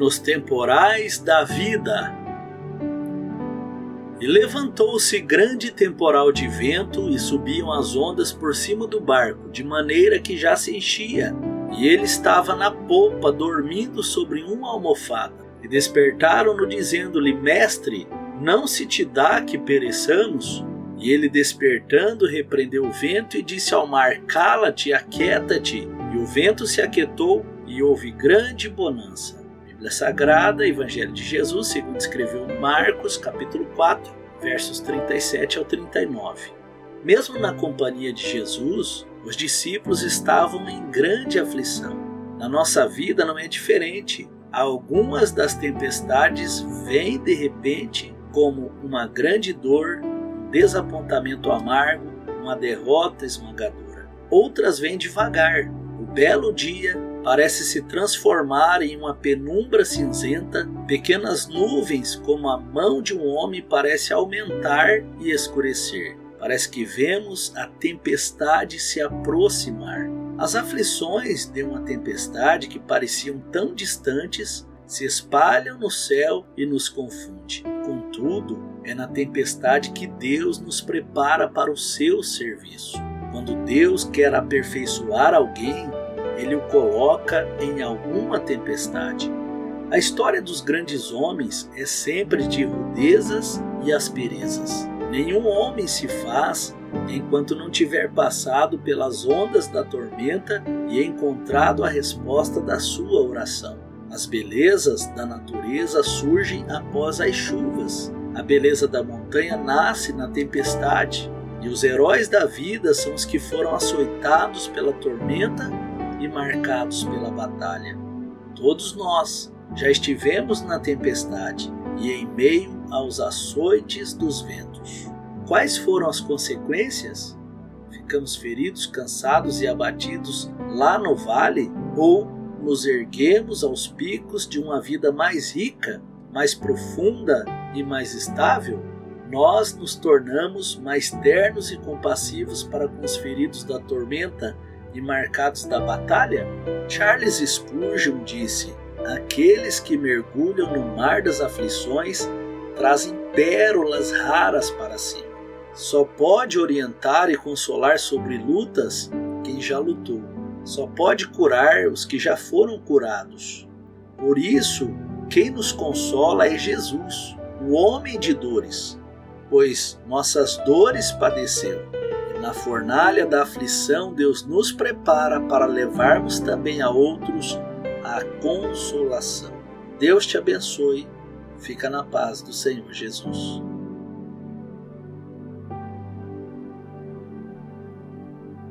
nos temporais da vida. E levantou-se grande temporal de vento, e subiam as ondas por cima do barco, de maneira que já se enchia. E ele estava na popa, dormindo sobre uma almofada. E despertaram-no, dizendo-lhe: Mestre, não se te dá que pereçamos? E ele, despertando, repreendeu o vento e disse ao mar: Cala-te, aquieta-te. E o vento se aquietou e houve grande bonança. Bíblia Sagrada, Evangelho de Jesus, segundo escreveu Marcos, capítulo 4, versos 37 ao 39. Mesmo na companhia de Jesus, os discípulos estavam em grande aflição. Na nossa vida não é diferente. Algumas das tempestades vêm de repente como uma grande dor, um desapontamento amargo, uma derrota esmagadora. Outras vêm devagar. O belo dia parece se transformar em uma penumbra cinzenta, pequenas nuvens como a mão de um homem parece aumentar e escurecer. Parece que vemos a tempestade se aproximar. As aflições de uma tempestade que pareciam tão distantes se espalham no céu e nos confunde. Contudo, é na tempestade que Deus nos prepara para o seu serviço. Quando Deus quer aperfeiçoar alguém, ele o coloca em alguma tempestade. A história dos grandes homens é sempre de rudezas e asperezas. Nenhum homem se faz enquanto não tiver passado pelas ondas da tormenta e encontrado a resposta da sua oração. As belezas da natureza surgem após as chuvas. A beleza da montanha nasce na tempestade. E os heróis da vida são os que foram açoitados pela tormenta e marcados pela batalha. Todos nós já estivemos na tempestade e em meio aos açoites dos ventos. Quais foram as consequências? Ficamos feridos, cansados e abatidos lá no vale ou nos erguemos aos picos de uma vida mais rica, mais profunda e mais estável, nós nos tornamos mais ternos e compassivos para com os feridos da tormenta e marcados da batalha? Charles Spurgeon disse: Aqueles que mergulham no mar das aflições trazem pérolas raras para si. Só pode orientar e consolar sobre lutas quem já lutou só pode curar os que já foram curados. Por isso, quem nos consola é Jesus, o homem de dores, pois nossas dores padeceu. Na fornalha da aflição, Deus nos prepara para levarmos também a outros a consolação. Deus te abençoe. Fica na paz do Senhor Jesus.